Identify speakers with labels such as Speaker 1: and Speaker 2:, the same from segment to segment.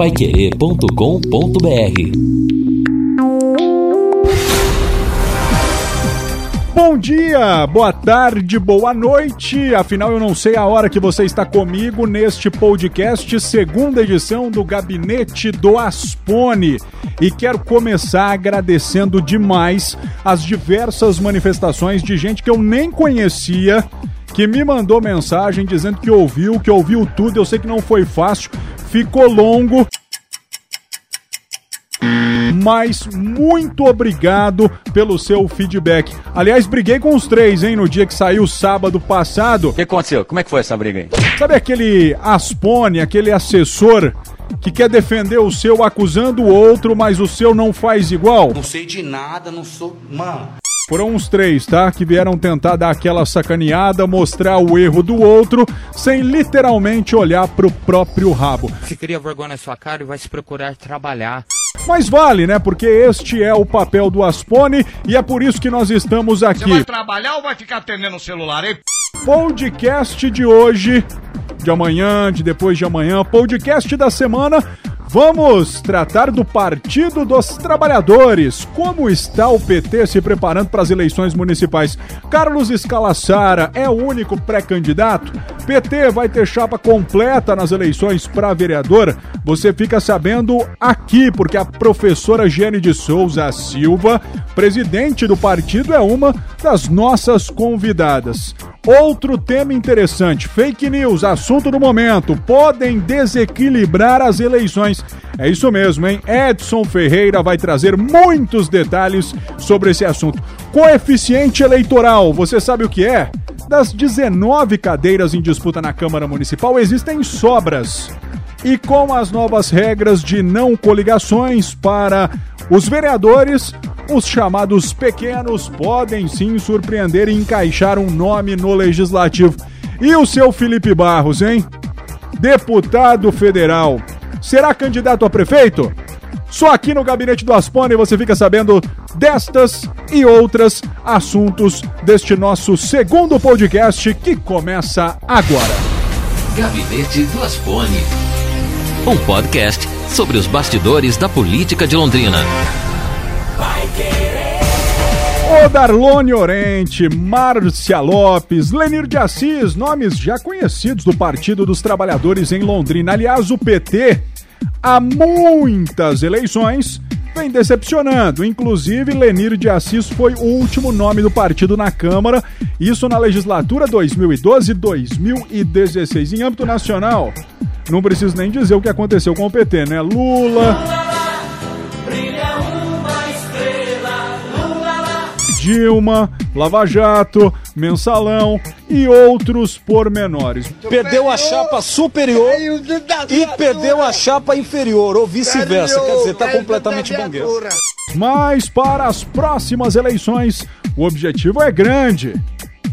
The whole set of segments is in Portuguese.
Speaker 1: paiquerê.com.br
Speaker 2: Bom dia, boa tarde, boa noite. Afinal, eu não sei a hora que você está comigo neste podcast, segunda edição do Gabinete do Aspone. E quero começar agradecendo demais as diversas manifestações de gente que eu nem conhecia, que me mandou mensagem dizendo que ouviu, que ouviu tudo. Eu sei que não foi fácil, ficou longo mas muito obrigado pelo seu feedback. Aliás, briguei com os três, hein, no dia que saiu sábado passado.
Speaker 3: O que aconteceu? Como é que foi essa briga aí?
Speaker 2: Sabe aquele Aspone, aquele assessor que quer defender o seu acusando o outro, mas o seu não faz igual?
Speaker 4: Não sei de nada, não sou. Mano.
Speaker 2: Foram uns três, tá? Que vieram tentar dar aquela sacaneada, mostrar o erro do outro, sem literalmente olhar pro próprio rabo.
Speaker 5: Você cria vergonha na sua cara e vai se procurar trabalhar.
Speaker 2: Mas vale, né? Porque este é o papel do Aspone e é por isso que nós estamos aqui. Você
Speaker 6: vai trabalhar ou vai ficar atendendo o celular, hein?
Speaker 2: Podcast de hoje, de amanhã, de depois de amanhã, podcast da semana. Vamos tratar do Partido dos Trabalhadores. Como está o PT se preparando para as eleições municipais? Carlos Escalassara é o único pré-candidato? PT vai ter chapa completa nas eleições para vereador? Você fica sabendo aqui, porque a professora Giane de Souza Silva, presidente do partido, é uma das nossas convidadas. Outro tema interessante: fake news, assunto do momento, podem desequilibrar as eleições. É isso mesmo, hein? Edson Ferreira vai trazer muitos detalhes sobre esse assunto. Coeficiente eleitoral, você sabe o que é? Das 19 cadeiras em disputa na Câmara Municipal, existem sobras. E com as novas regras de não coligações para os vereadores, os chamados pequenos podem sim surpreender e encaixar um nome no legislativo. E o seu Felipe Barros, hein? Deputado federal. Será candidato a prefeito? Só aqui no Gabinete do Aspone você fica sabendo destas e outras assuntos deste nosso segundo podcast que começa agora.
Speaker 1: Gabinete do Aspone. Um podcast sobre os bastidores da política de Londrina.
Speaker 2: O Darlone Orente, Márcia Lopes, Lenir de Assis, nomes já conhecidos do Partido dos Trabalhadores em Londrina. Aliás, o PT, há muitas eleições, vem decepcionando. Inclusive, Lenir de Assis foi o último nome do partido na Câmara, isso na legislatura 2012-2016. Em âmbito nacional, não preciso nem dizer o que aconteceu com o PT, né? Lula. Dilma, Lava Jato, Mensalão e outros pormenores.
Speaker 7: Perdeu a chapa superior e perdeu a chapa inferior, ou vice-versa. Quer dizer, está completamente bangueiro.
Speaker 2: Mas para as próximas eleições, o objetivo é grande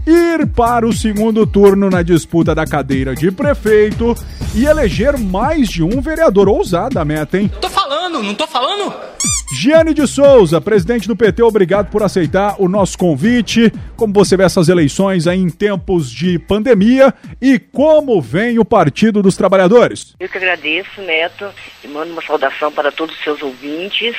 Speaker 2: ir para o segundo turno na disputa da cadeira de prefeito e eleger mais de um vereador. Ousada a meta, hein?
Speaker 5: Tô falando, não tô falando?
Speaker 2: Giane de Souza, presidente do PT, obrigado por aceitar o nosso convite. Como você vê essas eleições aí em tempos de pandemia e como vem o Partido dos Trabalhadores?
Speaker 8: Eu que agradeço, Neto, e mando uma saudação para todos os seus ouvintes.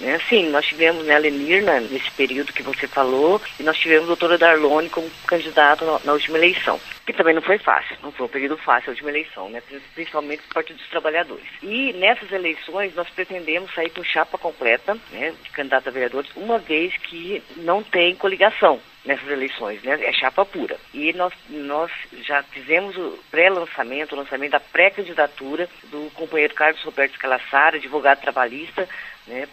Speaker 8: Né? Sim, nós tivemos né, a Lenir né, nesse período que você falou e nós tivemos a doutora Darlone como candidato na, na, última eleição, que também não foi fácil, não foi um período fácil a última eleição, né, principalmente do Partido dos Trabalhadores. E nessas eleições nós pretendemos sair com chapa completa né, de candidato a vereadores, uma vez que não tem coligação nessas eleições, né? É chapa pura. E nós, nós já fizemos o pré-lançamento, o lançamento da pré-candidatura do companheiro Carlos Roberto Scalassara, advogado trabalhista, né,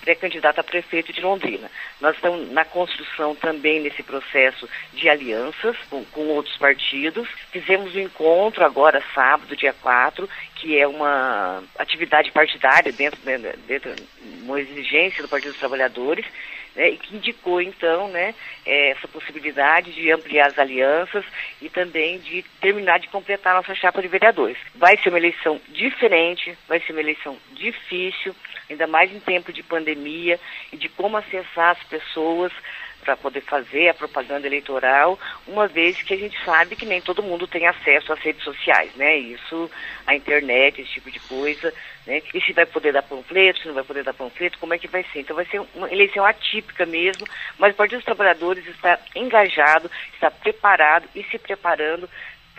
Speaker 8: pré-candidato a prefeito de Londrina. Nós estamos na construção também nesse processo de alianças com, com outros partidos. Fizemos um encontro agora, sábado, dia 4, que é uma atividade partidária dentro, né, dentro uma exigência do Partido dos Trabalhadores, né, e que indicou então né, é, essa possibilidade de ampliar as alianças e também de terminar de completar a nossa chapa de vereadores. Vai ser uma eleição diferente, vai ser uma eleição difícil, ainda mais em tempo de pandemia e de como acessar as pessoas para poder fazer a propaganda eleitoral, uma vez que a gente sabe que nem todo mundo tem acesso às redes sociais, né? Isso, a internet, esse tipo de coisa, né? E se vai poder dar panfleto, se não vai poder dar panfleto, como é que vai ser? Então vai ser uma eleição atípica mesmo, mas o Partido dos Trabalhadores está engajado, está preparado e se preparando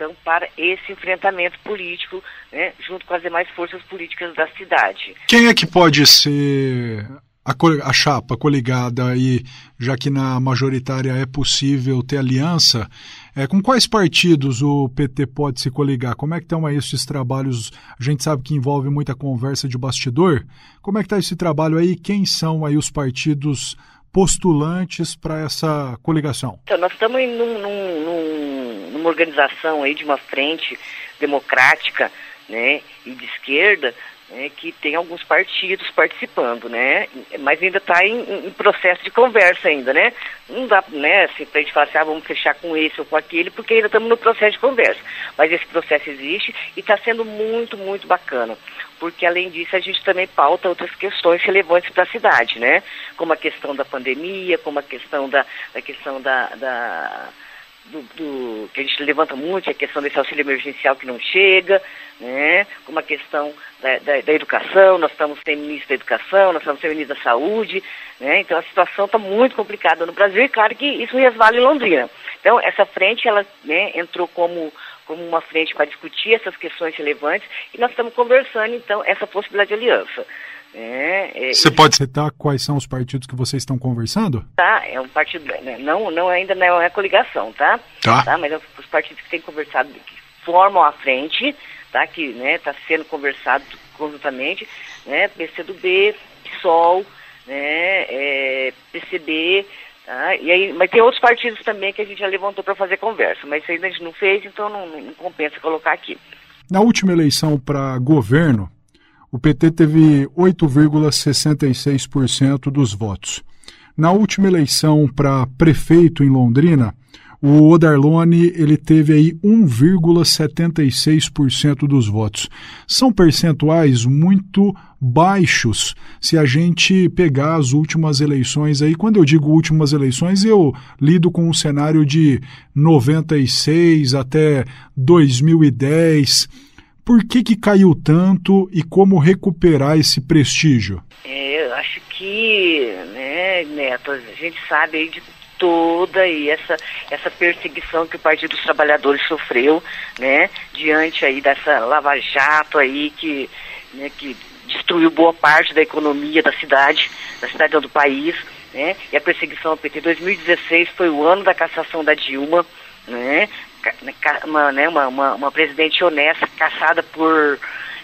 Speaker 8: então, para esse enfrentamento político, né, junto com as demais forças políticas da cidade.
Speaker 2: Quem é que pode ser a, a chapa coligada aí, já que na majoritária é possível ter aliança, é, com quais partidos o PT pode se coligar? Como é que estão aí esses trabalhos? A gente sabe que envolve muita conversa de bastidor. Como é que está esse trabalho aí? Quem são aí os partidos postulantes para essa coligação?
Speaker 8: Então, nós estamos num, num, num, numa organização aí de uma frente democrática né, e de esquerda né, que tem alguns partidos participando, né? Mas ainda está em, em, processo de conversa ainda, né? Não dá, né, assim, para a gente falar assim, ah, vamos fechar com esse ou com aquele, porque ainda estamos no processo de conversa. Mas esse processo existe e está sendo muito, muito bacana. Porque além disso a gente também pauta outras questões relevantes para a cidade, né? Como a questão da pandemia, como a questão da, a questão da, da do, do, que a gente levanta muito, é a questão desse auxílio emergencial que não chega, né? como a questão da, da, da, educação, nós estamos sem ministro da educação, nós estamos sem ministro da saúde, né? então a situação está muito complicada no Brasil e claro que isso resvala em Londrina. Então essa frente ela né, entrou como, como uma frente para discutir essas questões relevantes e nós estamos conversando então essa possibilidade de aliança.
Speaker 2: É, é, Você pode citar quais são os partidos que vocês estão conversando?
Speaker 8: Tá, é um partido, né, não, não ainda não é coligação, tá?
Speaker 2: Tá. tá
Speaker 8: mas é os partidos que têm conversado, que formam a frente, tá? Que né, está sendo conversado conjuntamente, né? PCdoB, PSOL, né? É, PCB, tá? E aí, mas tem outros partidos também que a gente já levantou para fazer conversa, mas isso ainda a gente não fez, então não, não compensa colocar aqui.
Speaker 2: Na última eleição para governo, o PT teve 8,66% dos votos. Na última eleição para prefeito em Londrina, o Odarlone ele teve aí 1,76% dos votos. São percentuais muito baixos se a gente pegar as últimas eleições aí. Quando eu digo últimas eleições, eu lido com um cenário de 96 até 2010 por que, que caiu tanto e como recuperar esse prestígio?
Speaker 8: É, eu acho que, né, Neto, a gente sabe aí de toda aí essa, essa perseguição que o Partido dos Trabalhadores sofreu, né, diante aí dessa lava-jato aí que, né, que destruiu boa parte da economia da cidade, da cidade do país, né, e a perseguição ao PT. 2016 foi o ano da cassação da Dilma, né, uma, né, uma, uma, uma presidente honesta, caçada por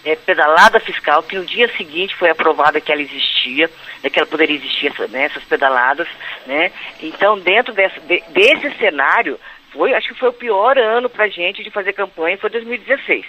Speaker 8: é, pedalada fiscal, que no dia seguinte foi aprovada que ela existia, né, que ela poderia existir né, essas pedaladas, né? Então, dentro de, desse cenário, foi, acho que foi o pior ano para a gente de fazer campanha, foi 2016.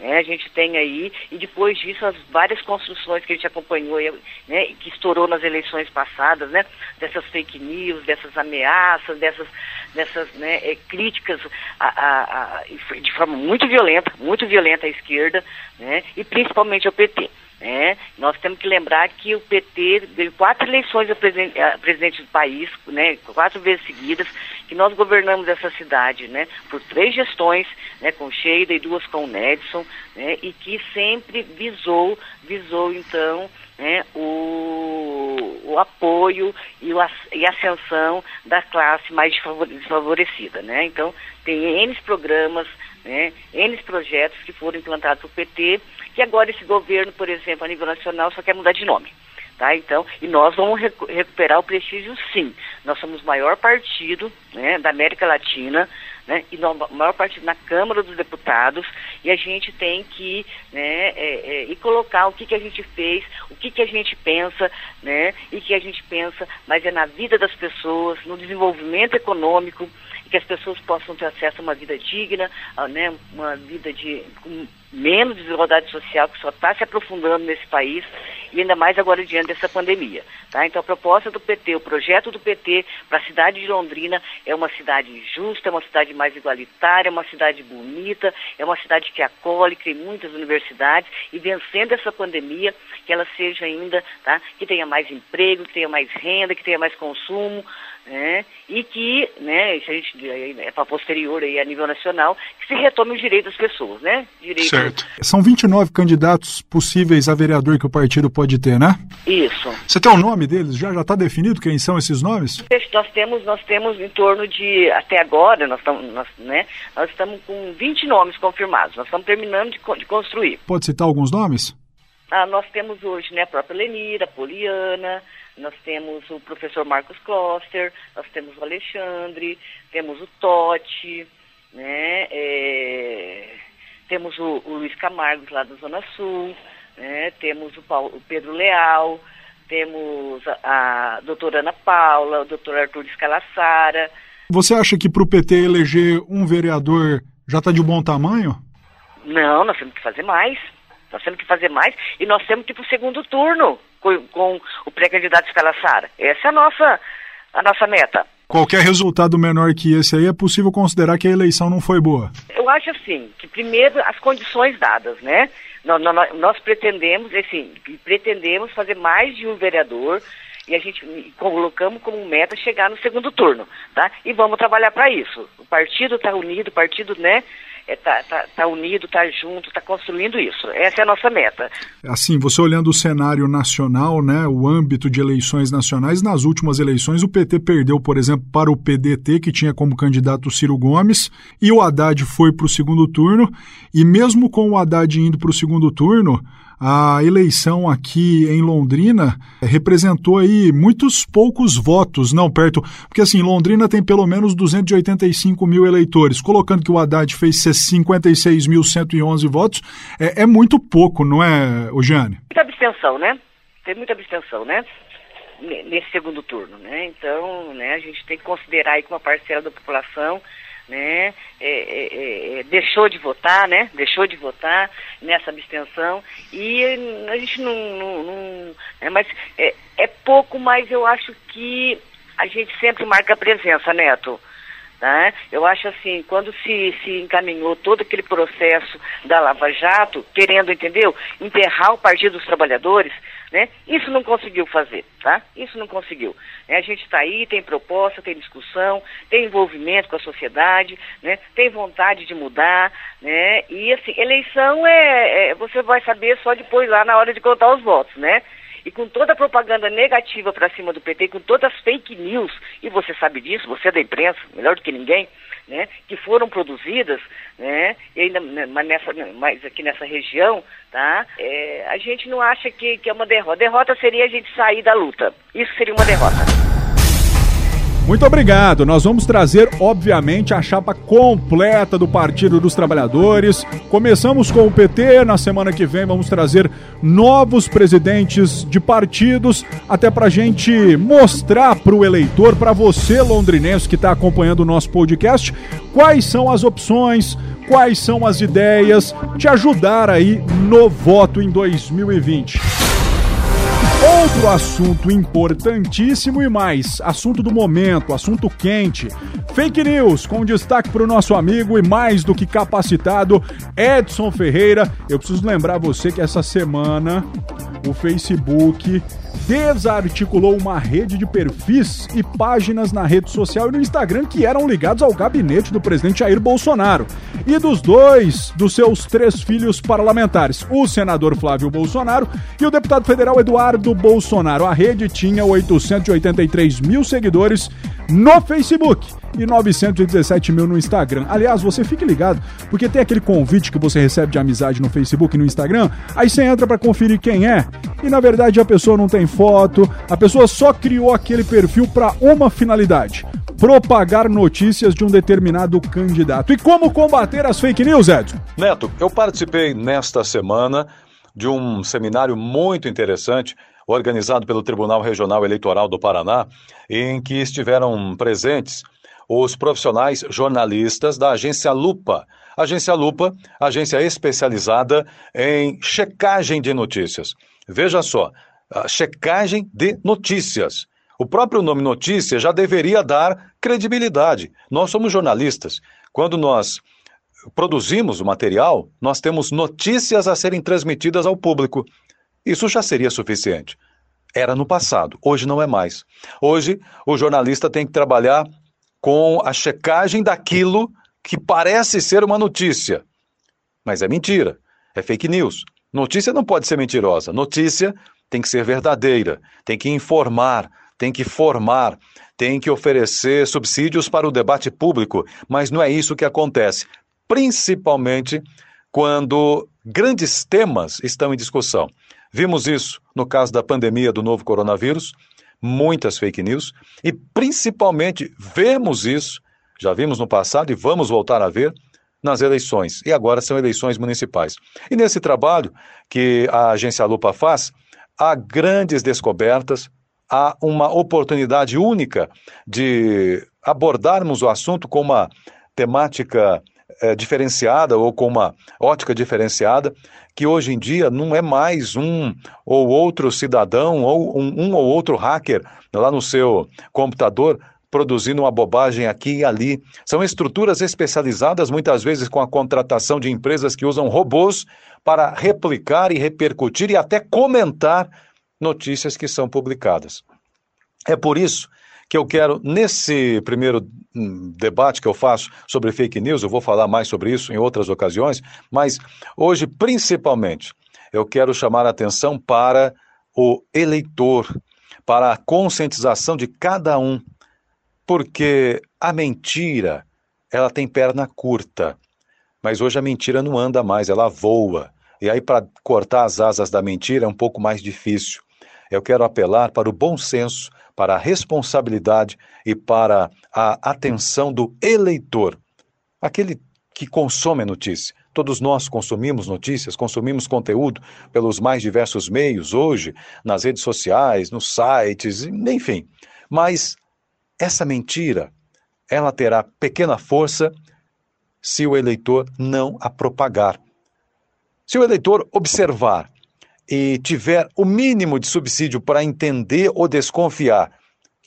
Speaker 8: Né, a gente tem aí, e depois disso, as várias construções que a gente acompanhou, né, que estourou nas eleições passadas, né, dessas fake news, dessas ameaças, dessas, dessas né, é, críticas a, a, a, de forma muito violenta, muito violenta à esquerda, né, e principalmente ao PT. Né? Nós temos que lembrar que o PT deu quatro eleições a presidente, a presidente do país, né, quatro vezes seguidas, que nós governamos essa cidade né, por três gestões, né, com Sheida e duas com o Nedson, né, e que sempre visou, visou então né, o, o apoio e, o, e a ascensão da classe mais desfavorecida. Né? Então, tem N programas, né, N projetos que foram implantados pelo PT, que agora esse governo, por exemplo, a nível nacional, só quer mudar de nome. Tá? Então, e nós vamos recu recuperar o prestígio sim. Nós somos o maior partido né, da América Latina, né, e no maior partido na Câmara dos Deputados, e a gente tem que né, é, é, e colocar o que, que a gente fez, o que, que a gente pensa, né, e que a gente pensa, mas é na vida das pessoas, no desenvolvimento econômico, que as pessoas possam ter acesso a uma vida digna, a, né, uma vida de, com menos desigualdade social que só está se aprofundando nesse país e ainda mais agora diante dessa pandemia. Tá? Então a proposta do PT, o projeto do PT para a cidade de Londrina é uma cidade justa, é uma cidade mais igualitária, é uma cidade bonita, é uma cidade que acolhe, que tem muitas universidades e vencendo essa pandemia, que ela seja ainda, tá? que tenha mais emprego, que tenha mais renda, que tenha mais consumo, né? e que, né, isso a gente é para posterior aí a nível nacional, que se retome o direito das pessoas, né? Direito...
Speaker 2: Certo. São 29 candidatos possíveis a vereador que o partido pode ter, né?
Speaker 8: Isso.
Speaker 2: Você tem o nome deles? Já já está definido quem são esses nomes?
Speaker 8: Nós temos, nós temos em torno de, até agora, nós estamos, nós, né, nós estamos com 20 nomes confirmados. Nós estamos terminando de, de construir.
Speaker 2: Pode citar alguns nomes?
Speaker 8: Ah, nós temos hoje, né, a própria Lenira, a Poliana, nós temos o professor Marcos Kloster, nós temos o Alexandre, temos o Totti, né, é, temos o, o, Luiz Camargo lá da Zona Sul, né, temos o, Paulo, o Pedro Leal, temos a, a doutora Ana Paula, o doutor Arthur Escalassara.
Speaker 2: Você acha que para o PT eleger um vereador já está de bom tamanho?
Speaker 8: Não, nós temos que fazer mais. Nós temos que fazer mais e nós temos que ir para o segundo turno com, com o pré-candidato Escalassara. Essa é a nossa, a nossa meta.
Speaker 2: Qualquer resultado menor que esse aí é possível considerar que a eleição não foi boa?
Speaker 8: Eu acho assim, que primeiro as condições dadas, né? Nós, nós, nós pretendemos, assim, pretendemos fazer mais de um vereador e a gente colocamos como meta chegar no segundo turno, tá? E vamos trabalhar para isso. O partido está unido, o partido, né? É, tá, tá, tá unido, tá junto, tá construindo isso. Essa é a nossa meta.
Speaker 2: Assim, você olhando o cenário nacional, né, o âmbito de eleições nacionais, nas últimas eleições o PT perdeu, por exemplo, para o PDT, que tinha como candidato Ciro Gomes, e o Haddad foi para o segundo turno, e mesmo com o Haddad indo para o segundo turno, a eleição aqui em Londrina representou aí muitos poucos votos, não perto, porque assim, Londrina tem pelo menos 285 mil eleitores, colocando que o Haddad fez 56.111 votos, é, é, muito pouco, não é, Jane?
Speaker 8: Muita abstenção, né? Tem muita abstenção, né? Nesse segundo turno, né? Então, né, a gente tem que considerar aí que uma parcela da população né, é, é, é, deixou de votar, né, deixou de votar nessa abstenção e a gente não, não, não é, mas é, é pouco, mas eu acho que a gente sempre marca presença, Neto. Tá? Eu acho assim, quando se, se encaminhou todo aquele processo da Lava Jato, querendo, entendeu, enterrar o Partido dos Trabalhadores, né? Isso não conseguiu fazer, tá? Isso não conseguiu. É, a gente está aí, tem proposta, tem discussão, tem envolvimento com a sociedade, né? Tem vontade de mudar, né? E assim, eleição é, é você vai saber só depois lá na hora de contar os votos, né? E com toda a propaganda negativa para cima do PT, com todas as fake news, e você sabe disso, você é da imprensa, melhor do que ninguém, né, que foram produzidas, né, e ainda né, mas nessa, mais aqui nessa região, tá, é, a gente não acha que, que é uma derrota. Derrota seria a gente sair da luta. Isso seria uma derrota.
Speaker 2: Muito obrigado. Nós vamos trazer, obviamente, a chapa completa do Partido dos Trabalhadores. Começamos com o PT, na semana que vem vamos trazer novos presidentes de partidos, até para gente mostrar para o eleitor, para você londrinense que está acompanhando o nosso podcast, quais são as opções, quais são as ideias, te ajudar aí no voto em 2020. Outro assunto importantíssimo e mais, assunto do momento, assunto quente. Fake news, com destaque para o nosso amigo e mais do que capacitado, Edson Ferreira. Eu preciso lembrar você que essa semana o Facebook desarticulou uma rede de perfis e páginas na rede social e no Instagram que eram ligados ao gabinete do presidente Jair Bolsonaro e dos dois dos seus três filhos parlamentares, o senador Flávio Bolsonaro e o deputado federal Eduardo Bolsonaro. A rede tinha 883 mil seguidores no Facebook e 917 mil no Instagram. Aliás, você fique ligado, porque tem aquele convite que você recebe de amizade no Facebook e no Instagram, aí você entra para conferir quem é, e na verdade a pessoa não tem foto, a pessoa só criou aquele perfil para uma finalidade: propagar notícias de um determinado candidato. E como combater as fake news, Edson?
Speaker 7: Neto, eu participei nesta semana de um seminário muito interessante organizado pelo Tribunal Regional Eleitoral do Paraná, em que estiveram presentes os profissionais jornalistas da agência Lupa. Agência Lupa, agência especializada em checagem de notícias. Veja só, checagem de notícias. O próprio nome notícia já deveria dar credibilidade. Nós somos jornalistas. Quando nós produzimos o material, nós temos notícias a serem transmitidas ao público. Isso já seria suficiente. Era no passado, hoje não é mais. Hoje, o jornalista tem que trabalhar com a checagem daquilo que parece ser uma notícia. Mas é mentira, é fake news. Notícia não pode ser mentirosa. Notícia tem que ser verdadeira, tem que informar, tem que formar, tem que oferecer subsídios para o debate público, mas não é isso que acontece, principalmente quando grandes temas estão em discussão. Vimos isso no caso da pandemia do novo coronavírus, muitas fake news, e principalmente vemos isso, já vimos no passado e vamos voltar a ver nas eleições. E agora são eleições municipais. E nesse trabalho que a agência Lupa faz, há grandes descobertas, há uma oportunidade única de abordarmos o assunto com uma temática é, diferenciada ou com uma ótica diferenciada, que hoje em dia não é mais um ou outro cidadão ou um, um ou outro hacker lá no seu computador produzindo uma bobagem aqui e ali. São estruturas especializadas, muitas vezes com a contratação de empresas que usam robôs para replicar e repercutir e até comentar notícias que são publicadas. É por isso que eu quero, nesse primeiro hum, debate que eu faço sobre fake news, eu vou falar mais sobre isso em outras ocasiões, mas hoje, principalmente, eu quero chamar a atenção para o eleitor, para a conscientização de cada um, porque a mentira, ela tem perna curta, mas hoje a mentira não anda mais, ela voa. E aí, para cortar as asas da mentira é um pouco mais difícil. Eu quero apelar para o bom senso, para a responsabilidade e para a atenção do eleitor, aquele que consome a notícia. Todos nós consumimos notícias, consumimos conteúdo pelos mais diversos meios hoje, nas redes sociais, nos sites, enfim. Mas essa mentira, ela terá pequena força se o eleitor não a propagar. Se o eleitor observar e tiver o mínimo de subsídio para entender ou desconfiar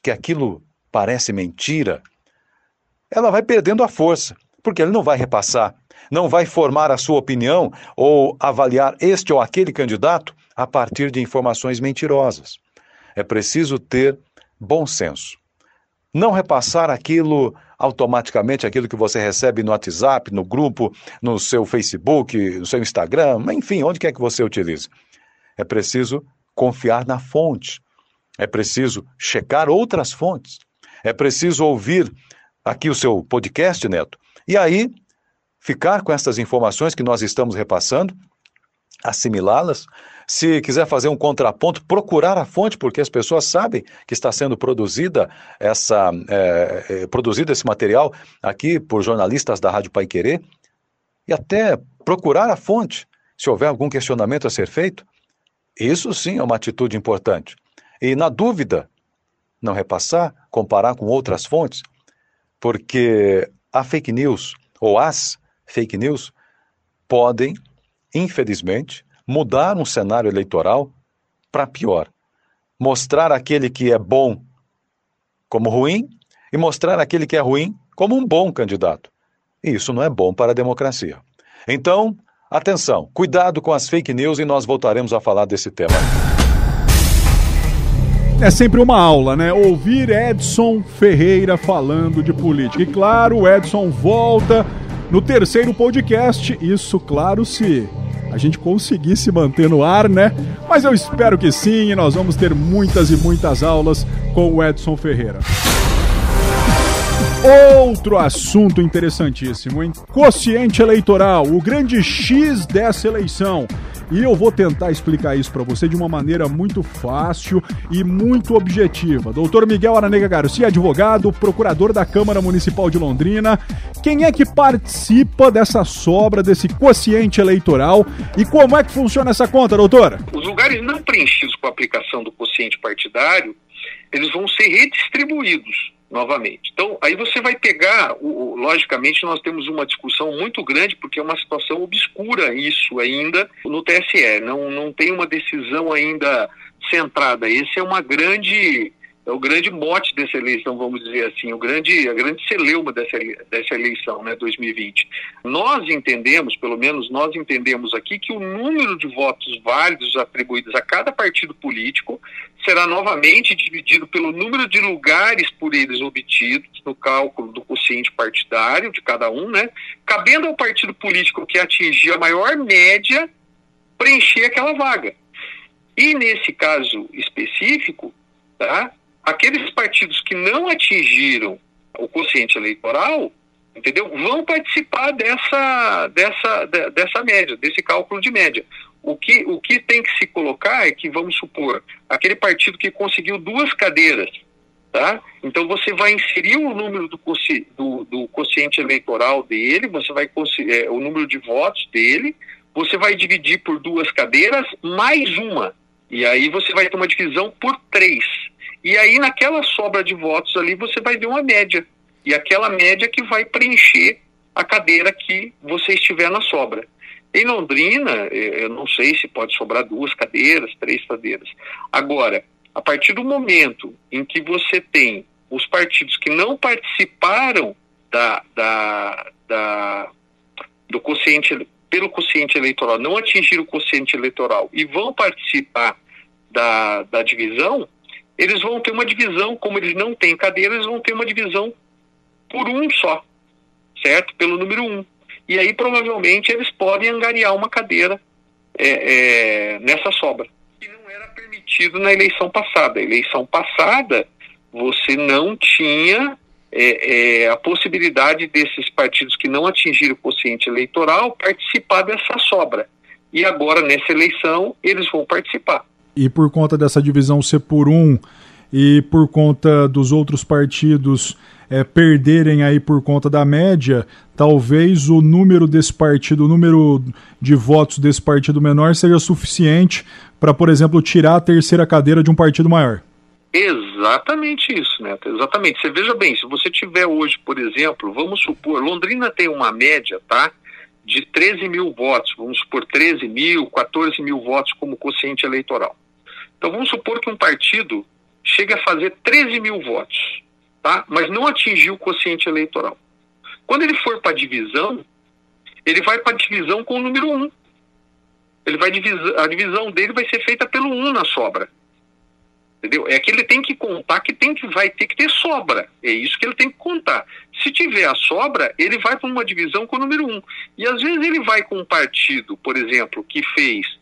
Speaker 7: que aquilo parece mentira, ela vai perdendo a força, porque ele não vai repassar, não vai formar a sua opinião ou avaliar este ou aquele candidato a partir de informações mentirosas. É preciso ter bom senso. Não repassar aquilo automaticamente, aquilo que você recebe no WhatsApp, no grupo, no seu Facebook, no seu Instagram, enfim, onde quer que você utilize. É preciso confiar na fonte. É preciso checar outras fontes. É preciso ouvir aqui o seu podcast, Neto. E aí, ficar com essas informações que nós estamos repassando, assimilá-las. Se quiser fazer um contraponto, procurar a fonte, porque as pessoas sabem que está sendo produzida essa, é, é, produzido esse material aqui por jornalistas da Rádio Pai Querer. E até procurar a fonte, se houver algum questionamento a ser feito. Isso sim é uma atitude importante. E, na dúvida, não repassar, comparar com outras fontes, porque a fake news, ou as fake news, podem, infelizmente, mudar um cenário eleitoral para pior. Mostrar aquele que é bom como ruim e mostrar aquele que é ruim como um bom candidato. E isso não é bom para a democracia. Então, Atenção, cuidado com as fake news e nós voltaremos a falar desse tema.
Speaker 2: É sempre uma aula, né? Ouvir Edson Ferreira falando de política. E claro, o Edson volta no terceiro podcast. Isso, claro, se a gente conseguir se manter no ar, né? Mas eu espero que sim, e nós vamos ter muitas e muitas aulas com o Edson Ferreira. Outro assunto interessantíssimo, hein? Quociente eleitoral, o grande X dessa eleição. E eu vou tentar explicar isso para você de uma maneira muito fácil e muito objetiva. Doutor Miguel Aranega Garcia, advogado, procurador da Câmara Municipal de Londrina. Quem é que participa dessa sobra, desse quociente eleitoral e como é que funciona essa conta, doutora?
Speaker 9: Os lugares não preenchidos com a aplicação do quociente partidário, eles vão ser redistribuídos novamente. Então, aí você vai pegar, o, o, logicamente, nós temos uma discussão muito grande, porque é uma situação obscura isso ainda no TSE. Não, não tem uma decisão ainda centrada. Esse é uma grande é o grande mote dessa eleição, vamos dizer assim, o grande, a grande celeuma dessa, dessa eleição, né, 2020. Nós entendemos, pelo menos nós entendemos aqui, que o número de votos válidos atribuídos a cada partido político será novamente dividido pelo número de lugares por eles obtidos no cálculo do quociente partidário de cada um, né, cabendo ao partido político que atingir a maior média preencher aquela vaga. E nesse caso específico, tá, aqueles partidos que não atingiram o quociente eleitoral, entendeu? Vão participar dessa, dessa, dessa média, desse cálculo de média. O que, o que tem que se colocar é que, vamos supor, aquele partido que conseguiu duas cadeiras, tá? Então você vai inserir o número do, do, do quociente eleitoral dele, você vai é, o número de votos dele, você vai dividir por duas cadeiras mais uma. E aí você vai ter uma divisão por três. E aí, naquela sobra de votos ali, você vai ver uma média. E aquela média que vai preencher a cadeira que você estiver na sobra. Em Londrina, eh, eu não sei se pode sobrar duas cadeiras, três cadeiras. Agora, a partir do momento em que você tem os partidos que não participaram da, da, da, do quociente, pelo quociente eleitoral, não atingiram o quociente eleitoral e vão participar da, da divisão, eles vão ter uma divisão, como eles não têm cadeira, eles vão ter uma divisão por um só, certo? Pelo número um. E aí, provavelmente, eles podem angariar uma cadeira é, é, nessa sobra. Que não era permitido na eleição passada. A eleição passada, você não tinha é, é, a possibilidade desses partidos que não atingiram o quociente eleitoral participar dessa sobra. E agora, nessa eleição, eles vão participar
Speaker 2: e por conta dessa divisão ser por um e por conta dos outros partidos é, perderem aí por conta da média, talvez o número desse partido, o número de votos desse partido menor seja suficiente para, por exemplo, tirar a terceira cadeira de um partido maior.
Speaker 9: Exatamente isso, Neto. Exatamente. Você veja bem, se você tiver hoje, por exemplo, vamos supor, Londrina tem uma média, tá? De 13 mil votos, vamos supor 13 mil, 14 mil votos como quociente eleitoral. Então vamos supor que um partido chegue a fazer 13 mil votos, tá? mas não atingiu o quociente eleitoral. Quando ele for para a divisão, ele vai para divisão com o número 1. Ele vai divisar, a divisão dele vai ser feita pelo 1 na sobra. Entendeu? É que ele tem que contar que tem que vai ter que ter sobra. É isso que ele tem que contar. Se tiver a sobra, ele vai para uma divisão com o número 1. E às vezes ele vai com um partido, por exemplo, que fez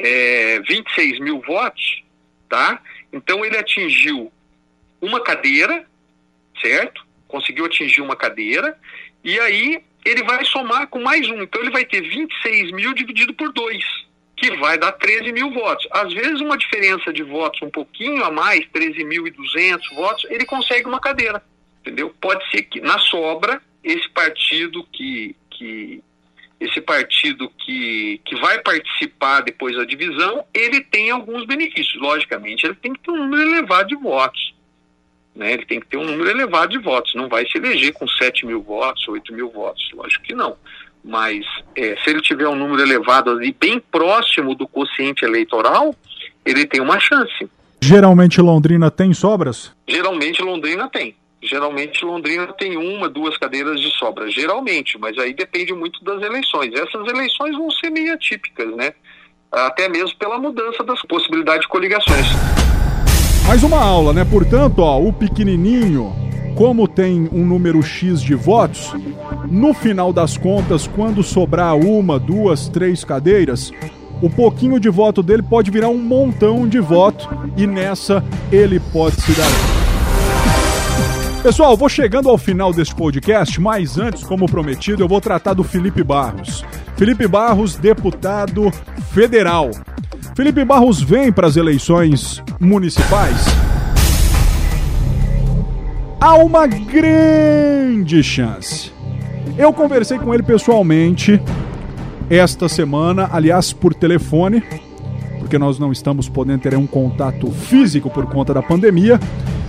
Speaker 9: é, 26 mil votos, tá? Então ele atingiu uma cadeira, certo? Conseguiu atingir uma cadeira, e aí ele vai somar com mais um. Então ele vai ter 26 mil dividido por dois, que vai dar 13 mil votos. Às vezes uma diferença de votos um pouquinho a mais, 13.200 votos, ele consegue uma cadeira, entendeu? Pode ser que na sobra esse partido que, que esse partido que, que vai participar depois da divisão, ele tem alguns benefícios. Logicamente, ele tem que ter um número elevado de votos. Né? Ele tem que ter um número elevado de votos. Não vai se eleger com 7 mil votos, 8 mil votos. Lógico que não. Mas é, se ele tiver um número elevado ali, bem próximo do quociente eleitoral, ele tem uma chance.
Speaker 2: Geralmente Londrina tem sobras?
Speaker 9: Geralmente Londrina tem. Geralmente Londrina tem uma, duas cadeiras de sobra, geralmente, mas aí depende muito das eleições. Essas eleições vão ser meio atípicas, né? Até mesmo pela mudança das possibilidades de coligações.
Speaker 2: Mais uma aula, né? Portanto, ó, o pequenininho, como tem um número X de votos, no final das contas, quando sobrar uma, duas, três cadeiras, o pouquinho de voto dele pode virar um montão de voto e nessa ele pode se dar Pessoal, vou chegando ao final deste podcast, mas antes, como prometido, eu vou tratar do Felipe Barros. Felipe Barros, deputado federal. Felipe Barros vem para as eleições municipais. Há uma grande chance. Eu conversei com ele pessoalmente esta semana, aliás, por telefone, porque nós não estamos podendo ter um contato físico por conta da pandemia.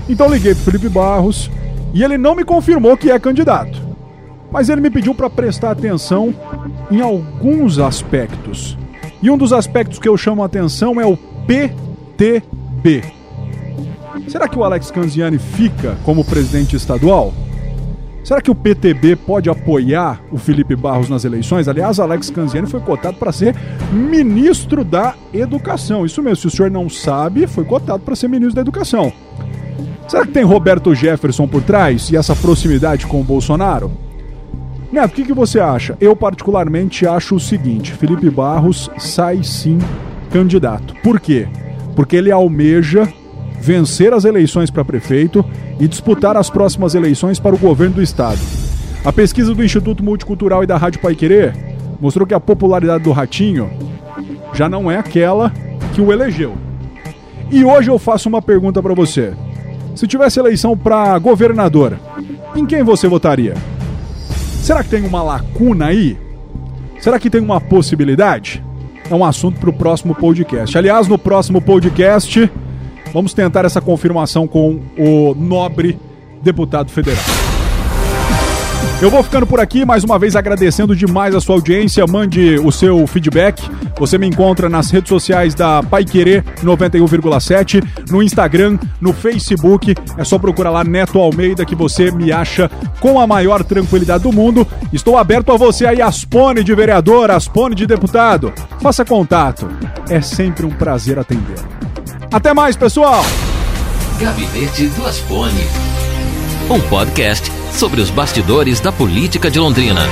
Speaker 2: Então liguei para Felipe Barros E ele não me confirmou que é candidato. Mas ele me pediu para prestar atenção em alguns aspectos. E um dos aspectos que eu chamo a atenção é o PTB. Será que o Alex Canziani fica como presidente estadual? Será que o PTB pode apoiar o Felipe Barros nas eleições? Aliás, Alex Canziani foi cotado para ser ministro da Educação. Isso mesmo, se o senhor não sabe, foi cotado para ser ministro da Educação. Será que tem Roberto Jefferson por trás e essa proximidade com o Bolsonaro? Neto, o que, que você acha? Eu, particularmente, acho o seguinte: Felipe Barros sai sim candidato. Por quê? Porque ele almeja vencer as eleições para prefeito e disputar as próximas eleições para o governo do estado. A pesquisa do Instituto Multicultural e da Rádio Paiquerê mostrou que a popularidade do Ratinho já não é aquela que o elegeu. E hoje eu faço uma pergunta para você. Se tivesse eleição para governador, em quem você votaria? Será que tem uma lacuna aí? Será que tem uma possibilidade? É um assunto para o próximo podcast. Aliás, no próximo podcast, vamos tentar essa confirmação com o nobre deputado federal. Eu vou ficando por aqui, mais uma vez agradecendo demais a sua audiência. Mande o seu feedback. Você me encontra nas redes sociais da Pai Querer 91,7, no Instagram, no Facebook. É só procurar lá Neto Almeida que você me acha com a maior tranquilidade do mundo. Estou aberto a você aí, Aspone de vereador, Aspone de deputado. Faça contato. É sempre um prazer atender. Até mais, pessoal!
Speaker 1: Gabinete do Aspone. Um podcast sobre os bastidores da política de Londrina.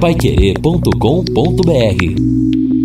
Speaker 1: Paiquerê.com.br